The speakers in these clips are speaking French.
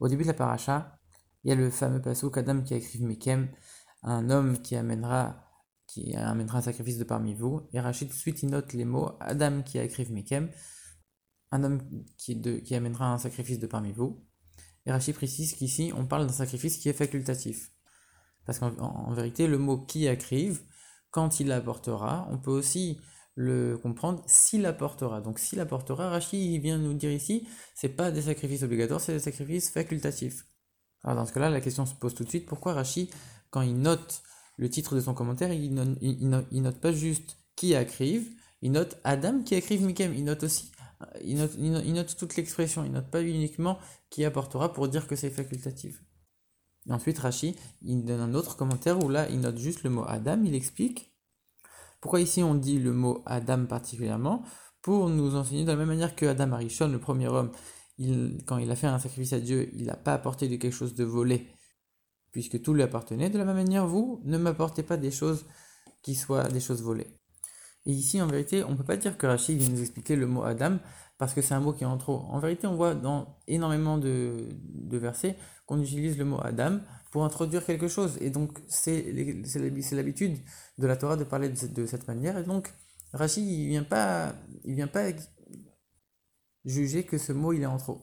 Au début de la paracha, il y a le fameux passage Adam qui écrit Mikem, un homme qui amènera, qui amènera un sacrifice de parmi vous. Et Rachid tout de suite il note les mots Adam qui écrit Mikem, un homme qui, qui amènera un sacrifice de parmi vous. Et Rachid précise qu'ici on parle d'un sacrifice qui est facultatif. Parce qu'en vérité, le mot qui écrive, quand il apportera, on peut aussi le comprendre s'il apportera. Donc s'il apportera, Rachid vient nous dire ici, c'est pas des sacrifices obligatoires, c'est des sacrifices facultatifs. Alors dans ce cas-là, la question se pose tout de suite, pourquoi Rachid, quand il note le titre de son commentaire, il, note, pas juste qui écrive, il note Adam qui écrive Mikem, il note aussi, il note, il note toute l'expression, il note pas uniquement qui apportera pour dire que c'est facultatif. ensuite, Rachid, il donne un autre commentaire où là, il note juste le mot Adam, il explique pourquoi ici on dit le mot Adam particulièrement Pour nous enseigner de la même manière que Adam Arishon, le premier homme, quand il a fait un sacrifice à Dieu, il n'a pas apporté de quelque chose de volé, puisque tout lui appartenait. De la même manière, vous, ne m'apportez pas des choses qui soient des choses volées. Et ici, en vérité, on ne peut pas dire que Rachid vient nous expliquer le mot Adam, parce que c'est un mot qui est en trop. En vérité, on voit dans énormément de, de versets qu'on utilise le mot Adam pour introduire quelque chose. Et donc, c'est l'habitude de la Torah de parler de, cette manière. Et donc, Rachid, il vient pas, il vient pas juger que ce mot, il est en trop.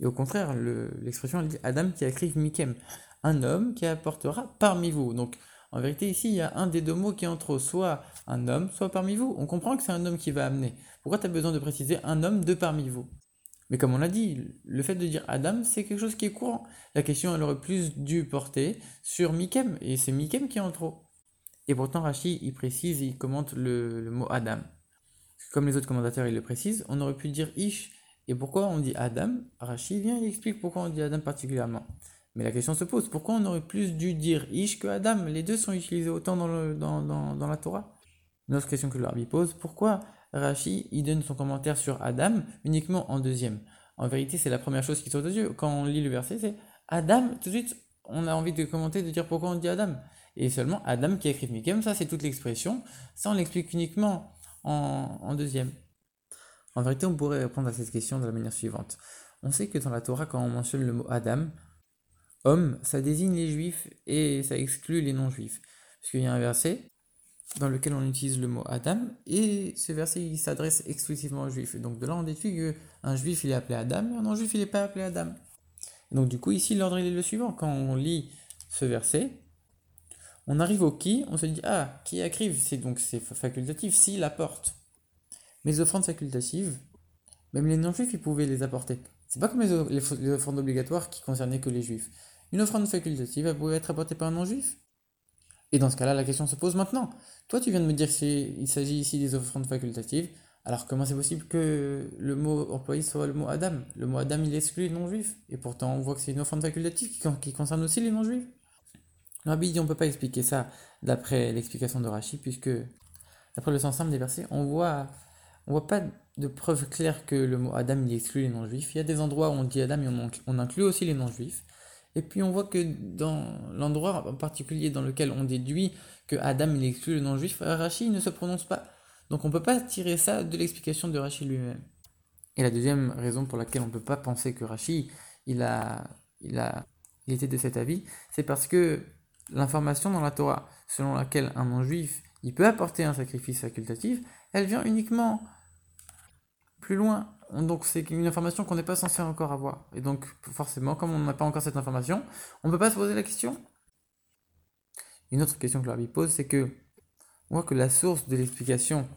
Et au contraire, l'expression, elle dit Adam qui écrit Mikem, un homme qui apportera parmi vous. Donc, en vérité, ici, il y a un des deux mots qui est en soit un homme, soit parmi vous. On comprend que c'est un homme qui va amener. Pourquoi tu as besoin de préciser un homme de parmi vous? Mais comme on l'a dit, le fait de dire Adam, c'est quelque chose qui est courant. La question, elle aurait plus dû porter sur Mikem, et c'est Mikem qui est en trop. Et pourtant, Rashi, il précise, il commente le, mot Adam. Comme les autres commentateurs, ils le précisent, on aurait pu dire Ish. Et pourquoi on dit Adam? Rashi vient, il explique pourquoi on dit Adam particulièrement. Mais la question se pose, pourquoi on aurait plus dû dire Ish que Adam? Les deux sont utilisés autant dans, la Torah. Une autre question que le pose, pourquoi Rashi, donne son commentaire sur Adam uniquement en deuxième? En vérité, c'est la première chose qui saute aux yeux. Quand on lit le verset, c'est Adam, tout de suite, on a envie de commenter, de dire pourquoi on dit Adam. Et seulement Adam qui a écrit Mikem, ça c'est toute l'expression. Ça, on l'explique uniquement en, en, deuxième. En vérité, on pourrait répondre à cette question de la manière suivante. On sait que dans la Torah, quand on mentionne le mot Adam, homme, ça désigne les juifs et ça exclut les non-juifs. Parce qu'il y a un verset dans lequel on utilise le mot Adam, et ce verset il s'adresse exclusivement aux juifs. donc de là on déduit qu'un juif il est appelé Adam, et un non-juif il n'est pas appelé Adam. donc du coup ici l'ordre est le suivant, quand on lit ce verset, on arrive au qui, on se dit ah, qui écrive, c'est donc c'est facultatif, s'il apporte. Mais les offrandes facultatives, même les non-juifs ils pouvaient les apporter. C'est pas comme les, les offrandes obligatoires qui concernaient que les juifs. Une offrande facultative, elle pouvait être apportée par un non-juif et dans ce cas-là, la question se pose maintenant. Toi, tu viens de me dire qu'il s'agit ici des offrandes facultatives. Alors comment c'est possible que le mot employé soit le mot Adam? Le mot Adam, il exclut les non-juifs. Et pourtant, on voit que c'est une offrande facultative qui, concerne aussi les non-juifs. Rabbi dit on ne peut pas expliquer ça d'après l'explication de Rashi, puisque d'après le sens simple des versets, on voit, on voit pas de preuve claire que le mot Adam il exclut les non-juifs. Il y a des endroits où on dit Adam et on inclut aussi les non-juifs. Et puis on voit que dans l'endroit en particulier dans lequel on déduit que Adam exclut le non-juif, Rachid ne se prononce pas. Donc on ne peut pas tirer ça de l'explication de Rachid lui-même. Et la deuxième raison pour laquelle on ne peut pas penser que Rachid il a, il a, il était de cet avis, c'est parce que l'information dans la Torah selon laquelle un non-juif il peut apporter un sacrifice facultatif, elle vient uniquement plus loin donc c'est une information qu'on n'est pas censé encore avoir. Et donc forcément, comme on n'a pas encore cette information, on ne peut pas se poser la question. Une autre question que l'Arbi pose, c'est que on voit que la source de l'explication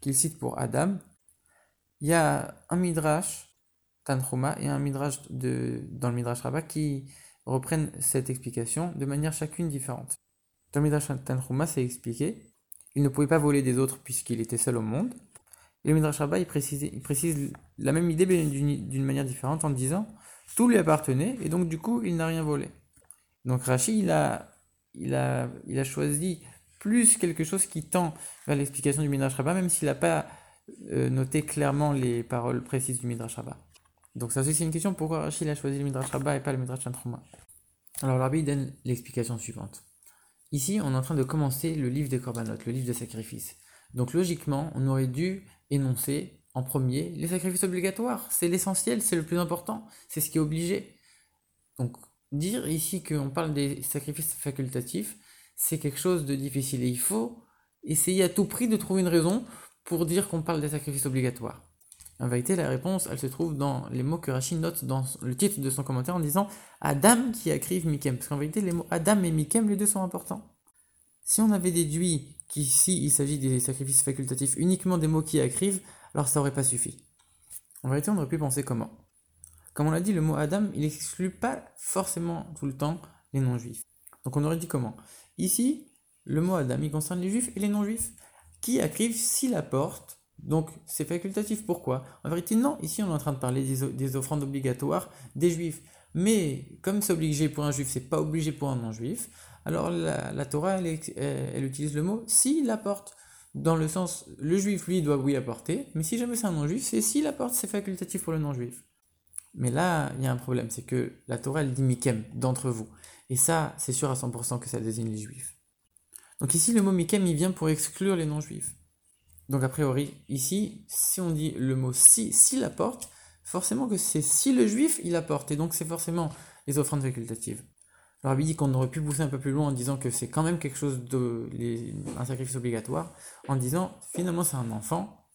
qu'il cite pour Adam, il y a un midrash Tanchuma et un midrash de, dans le midrash Rabbah qui reprennent cette explication de manière chacune différente. Dans le midrash Tanchuma, c'est expliqué, il ne pouvait pas voler des autres puisqu'il était seul au monde. Le Midrash Rabbah, il précise, la même idée, mais d'une manière différente, en disant tout lui appartenait, et donc du coup, il n'a rien volé. Donc Rashi, il a, choisi plus quelque chose qui tend vers l'explication du Midrash Rabbah, même s'il n'a pas euh, noté clairement les paroles précises du Midrash Rabbah. Donc ça c'est une question pourquoi Rashi a choisi le Midrash Rabbah et pas le Midrash Chantruma. Alors Rabbi donne l'explication suivante. Ici, on est en train de commencer le livre des Korbanot, le livre des sacrifices. Donc logiquement, on aurait dû énoncer en premier les sacrifices obligatoires. C'est l'essentiel, c'est le plus important, c'est ce qui est obligé. Donc, dire ici qu'on parle des sacrifices facultatifs, c'est quelque chose de difficile. Et il faut essayer à tout prix de trouver une raison pour dire qu'on parle des sacrifices obligatoires. En vérité, la réponse, elle se trouve dans les mots que Rachid note dans le titre de son commentaire en disant Adam qui écrive Mikem. Parce qu'en vérité, les mots Adam et Mikem, les deux sont importants. Si on avait déduit qu'ici il s'agit des sacrifices facultatifs uniquement des mots qui écrivent, alors ça aurait pas suffi. En vérité, on aurait pu penser comment? Comme on l'a dit, le mot Adam, il exclut pas forcément tout le temps les non-juifs. Donc on aurait dit comment? Ici, le mot Adam, il concerne les juifs et les non-juifs qui écrivent s'il apporte donc c'est facultatif. Pourquoi? En vérité, non. Ici, on est en train de parler des, offrandes obligatoires des juifs. Mais comme c'est obligé pour un juif, c'est pas obligé pour un non-juif. Alors la, Torah, elle, utilise le mot s'il apporte. Dans le sens, le juif, lui, doit oui apporter. Mais si jamais c'est un non-juif, c'est s'il apporte, c'est facultatif pour le non-juif. Mais là, il y a un problème. C'est que la Torah, elle dit mikem, d'entre vous. Et ça, c'est sûr à 100% que ça désigne les juifs. Donc ici, le mot mikem, il vient pour exclure les non-juifs. Donc a priori, ici, si on dit le mot si, s'il apporte, forcément que c'est si le juif il apporte, et donc c'est forcément les offrandes facultatives. Alors il dit qu'on aurait pu pousser un peu plus loin en disant que c'est quand même quelque chose de un sacrifice obligatoire, en disant finalement c'est un enfant,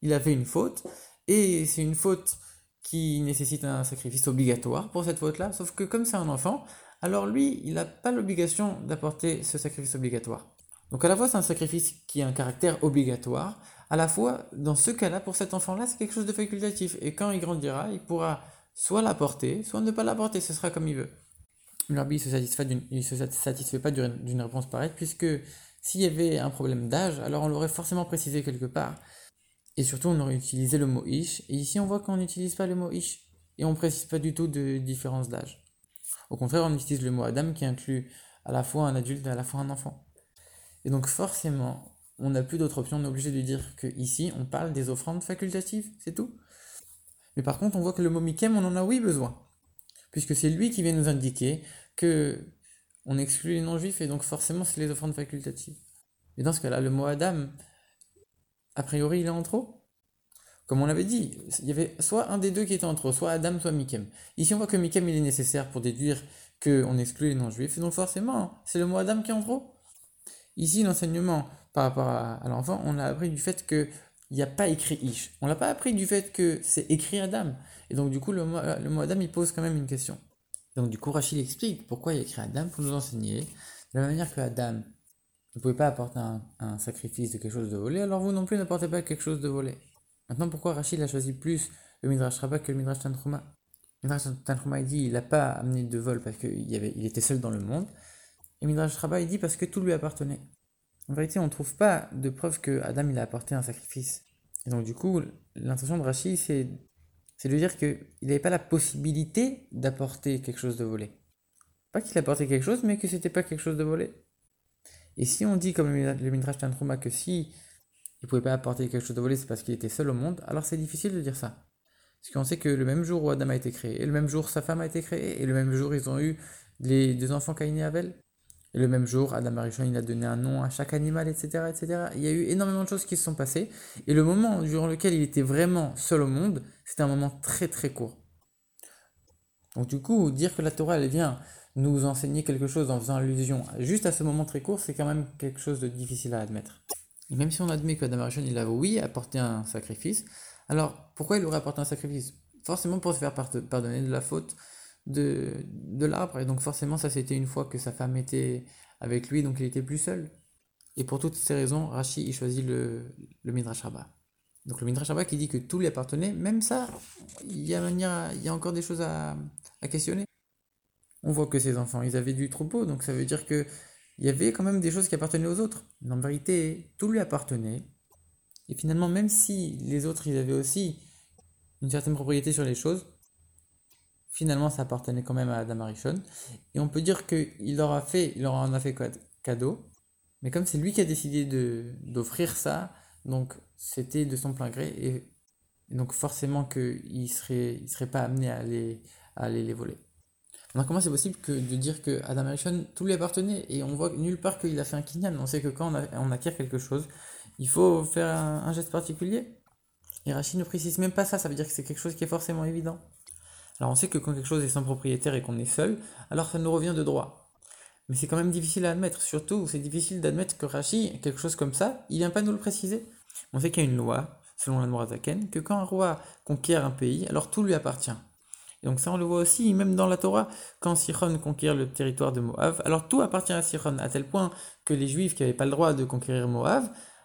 il a fait une faute, et c'est une faute qui nécessite un sacrifice obligatoire pour cette faute-là, sauf que comme c'est un enfant, alors lui, il n'a pas l'obligation d'apporter ce sacrifice obligatoire. Donc à la fois c'est un sacrifice qui a un caractère obligatoire, à la fois dans ce cas-là, pour cet enfant-là, c'est quelque chose de facultatif. Et quand il grandira, il pourra soit l'apporter, soit ne pas l'apporter, ce sera comme il veut. Ne se satisfait, se satisfait pas d'une réponse pareille, puisque s'il y avait un problème d'âge, alors on l'aurait forcément précisé quelque part. Et surtout, on aurait utilisé le mot ish. Et ici, on voit qu'on n'utilise pas le mot ish. Et on ne précise pas du tout de différence d'âge. Au contraire, on utilise le mot adam qui inclut à la fois un adulte et à la fois un enfant. Et donc forcément, on n'a plus d'autre option, on est obligé de dire que ici, on parle des offrandes facultatives, c'est tout. Mais par contre, on voit que le mot mikem, on en a oui besoin. Puisque c'est lui qui vient nous indiquer que on exclut les non-juifs et donc forcément c'est les offrandes facultatives. Et dans ce cas-là, le mot Adam, a priori, il est en trop. Comme on l'avait dit, il y avait soit un des deux qui était en trop, soit Adam, soit Mikem. Ici, on voit que Mikem, il est nécessaire pour déduire qu'on exclut les non-juifs. Et donc forcément, c'est le mot Adam qui est en trop. Ici, l'enseignement par rapport à, l'enfant, on a appris du fait qu'il n'y a pas écrit Ish. On l'a pas appris du fait que c'est écrit Adam. Et donc, du coup, le mot, le Adam, il pose quand même une question. Donc, du coup, Rachid explique pourquoi il a écrit Adam pour nous enseigner. De la manière que Adam ne pouvait pas apporter un, sacrifice de quelque chose de volé, alors vous non plus n'apportez pas quelque chose de volé. Maintenant, pourquoi Rachid a choisi plus le Midrash Rabbah que le Midrash Tantruma? Le Midrash Tantruma, il dit il n'a pas amené de vol parce qu'il il était seul dans le monde. Et Midrash Rabbah, il dit parce que tout lui appartenait. En vérité, on ne trouve pas de preuve que Adam il a apporté un sacrifice. Et donc, du coup, l'intention de Rachid, c'est, c'est de dire qu'il n'avait pas la possibilité d'apporter quelque chose de volé. Pas qu'il apportait quelque chose, mais que c'était pas quelque chose de volé. Et si on dit, comme le Midrash Tantruma, que si il pouvait pas apporter quelque chose de volé, c'est parce qu'il était seul au monde, alors c'est difficile de dire ça. Parce qu'on sait que le même jour où Adam a été créé, et le même jour sa femme a été créée, et le même jour ils ont eu les deux enfants Caïn et Abel, et le même jour, Adam Arishon, il a donné un nom à chaque animal, etc., etc. Il y a eu énormément de choses qui se sont passées. Et le moment durant lequel il était vraiment seul au monde, c'était un moment très très court. Donc du coup, dire que la Torah, elle vient nous enseigner quelque chose en faisant allusion juste à ce moment très court, c'est quand même quelque chose de difficile à admettre. Et même si on admet qu'Adam Arishon, il a oui apporté un sacrifice, alors pourquoi il aurait apporté un sacrifice? Forcément pour se faire pardonner de la faute de, de l'arbre. Et donc forcément, ça c'était une fois que sa femme était avec lui, donc il était plus seul. Et pour toutes ces raisons, Rashi il choisit le, le Midrash Rabbah. Donc le Midrash Rabbah qui dit que tout lui appartenait, même ça, il y a, il y a encore des choses à, à questionner. On voit que ses enfants, ils avaient du troupeau, donc ça veut dire que il y avait quand même des choses qui appartenaient aux autres. Mais en vérité, tout lui appartenait. Et finalement, même si les autres, ils avaient aussi une certaine propriété sur les choses, finalement ça appartenait quand même à Adam Arishon. Et on peut dire qu'il leur a fait, il en a fait cadeau. Mais comme c'est lui qui a décidé d'offrir ça, donc c'était de son plein gré. Et, donc forcément qu'il ne serait, il serait pas amené à aller, à les voler. Comment c'est possible que de dire que Adam tout lui appartenait et on voit nulle part qu'il a fait un kinyan On sait que quand on, acquiert quelque chose, il faut faire un, geste particulier. Et Rachid ne précise même pas ça, ça veut dire que c'est quelque chose qui est forcément évident. Alors on sait que quand quelque chose est sans propriétaire et qu'on est seul, alors ça nous revient de droit. Mais c'est quand même difficile à admettre, surtout c'est difficile d'admettre que Rachid, quelque chose comme ça, il vient pas nous le préciser. On sait qu'il y a une loi, selon la Nourazaken, que quand un roi conquiert un pays, alors tout lui appartient. Et donc ça on le voit aussi, même dans la Torah, quand Sichon conquiert le territoire de Moab, alors tout appartient à Sichon, à tel point que les Juifs qui n'avaient pas le droit de conquérir Moab,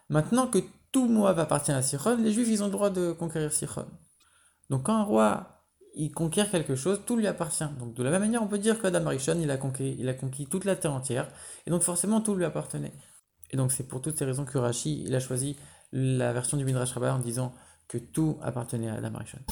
maintenant que tout Moab appartient à Sichon, les Juifs ils ont le droit de conquérir Sichon. Donc quand un roi il conquiert quelque chose, tout lui appartient. Donc de la même manière, on peut dire qu'Adam Arishon, il a conquis, il a conquis toute la terre entière, et donc forcément tout lui appartenait. Et donc c'est pour toutes ces raisons que Rashi, il a choisi la version du Midrash Rabbah en disant que tout appartenait à Adam.